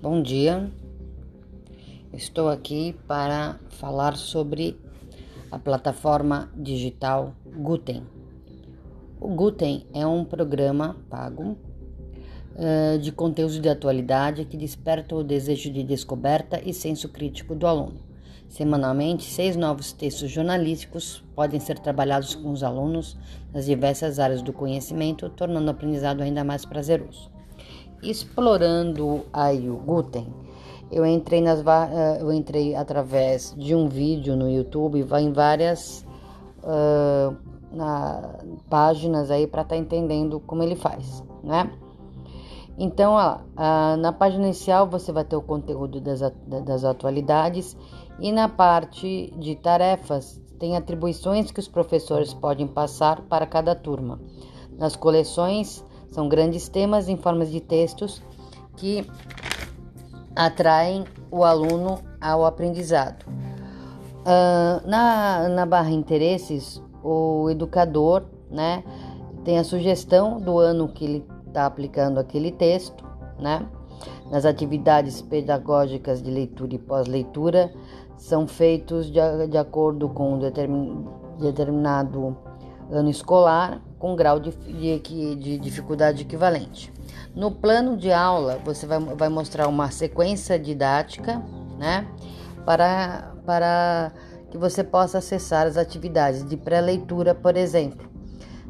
Bom dia. Estou aqui para falar sobre a plataforma digital Guten. O Guten é um programa pago uh, de conteúdos de atualidade que desperta o desejo de descoberta e senso crítico do aluno. Semanalmente, seis novos textos jornalísticos podem ser trabalhados com os alunos nas diversas áreas do conhecimento, tornando o aprendizado ainda mais prazeroso. Explorando aí o Guten, eu entrei, nas, eh, eu entrei através de um vídeo no YouTube, vai em várias uh, na, páginas aí para estar tá entendendo como ele faz, né? Então, ó, na página inicial você vai ter o conteúdo das, das atualidades e na parte de tarefas tem atribuições que os professores podem passar para cada turma. Nas coleções são grandes temas em formas de textos que atraem o aluno ao aprendizado. Uh, na, na barra interesses, o educador né, tem a sugestão do ano que ele está aplicando aquele texto, né? Nas atividades pedagógicas de leitura e pós-leitura são feitos de, de acordo com um determin, determinado ano escolar com grau de, de, de dificuldade equivalente. No plano de aula, você vai, vai mostrar uma sequência didática, né? Para, para que você possa acessar as atividades de pré-leitura, por exemplo.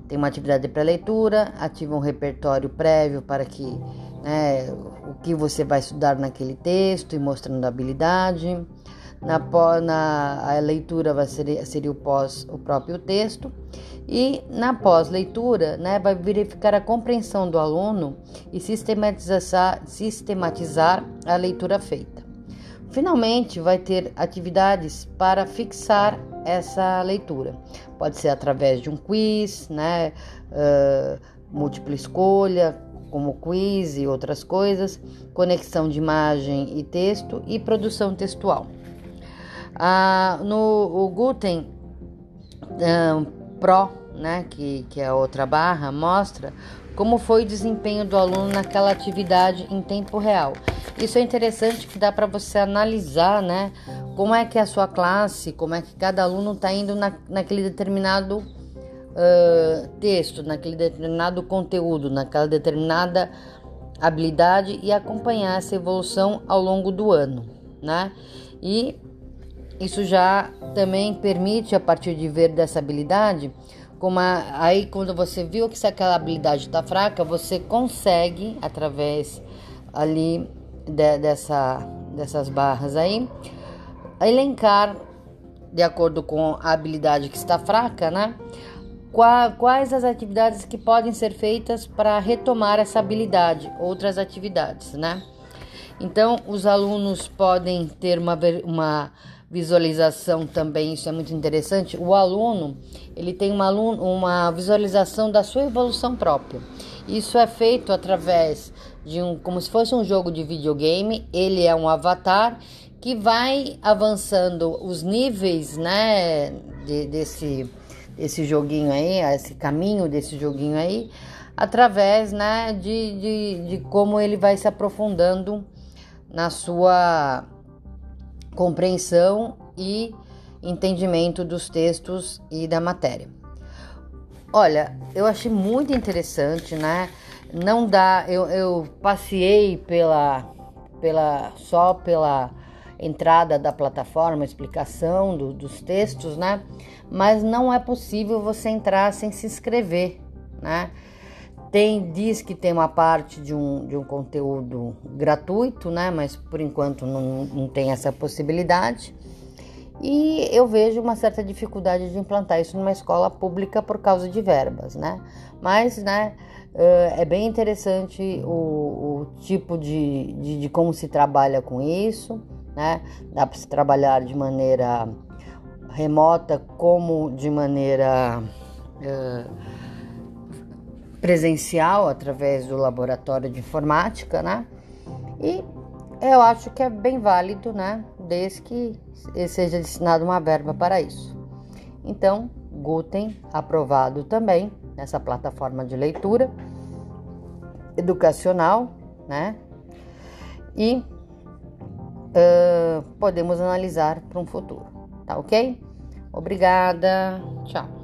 Tem uma atividade de pré-leitura, ativa um repertório prévio para que né, o que você vai estudar naquele texto e mostrando a habilidade. Na, na a leitura vai ser, seria o pós o próprio texto e na pós-leitura né, vai verificar a compreensão do aluno e sistematizar, sistematizar a leitura feita. Finalmente, vai ter atividades para fixar essa leitura. Pode ser através de um quiz, né, uh, múltipla escolha, como quiz e outras coisas, conexão de imagem e texto e produção textual. Ah, no o Guten uh, Pro, né, que, que é outra barra, mostra como foi o desempenho do aluno naquela atividade em tempo real. Isso é interessante que dá para você analisar, né, como é que é a sua classe, como é que cada aluno está indo na, naquele determinado uh, texto, naquele determinado conteúdo, naquela determinada habilidade e acompanhar essa evolução ao longo do ano, né? E isso já também permite, a partir de ver dessa habilidade, como a, aí quando você viu que se aquela habilidade está fraca, você consegue, através ali de, dessa, dessas barras aí, elencar, de acordo com a habilidade que está fraca, né? Quais as atividades que podem ser feitas para retomar essa habilidade, outras atividades, né? Então, os alunos podem ter uma, uma visualização também, isso é muito interessante. O aluno, ele tem uma, uma visualização da sua evolução própria. Isso é feito através de um, como se fosse um jogo de videogame. Ele é um avatar que vai avançando os níveis, né, de, desse, desse joguinho aí, esse caminho desse joguinho aí, através, né, de, de, de como ele vai se aprofundando na sua compreensão e entendimento dos textos e da matéria. Olha, eu achei muito interessante, né? Não dá, eu, eu passei pela, pela só pela entrada da plataforma, explicação do, dos textos, né? Mas não é possível você entrar sem se inscrever, né? Tem, diz que tem uma parte de um, de um conteúdo gratuito, né? Mas por enquanto não, não tem essa possibilidade. E eu vejo uma certa dificuldade de implantar isso numa escola pública por causa de verbas, né? Mas, né, é bem interessante o, o tipo de, de, de, como se trabalha com isso, né? Dá para se trabalhar de maneira remota como de maneira uh, presencial através do laboratório de informática, né? E eu acho que é bem válido, né? Desde que seja destinada uma verba para isso. Então, Guten aprovado também nessa plataforma de leitura educacional, né? E uh, podemos analisar para um futuro. Tá ok? Obrigada. Tchau.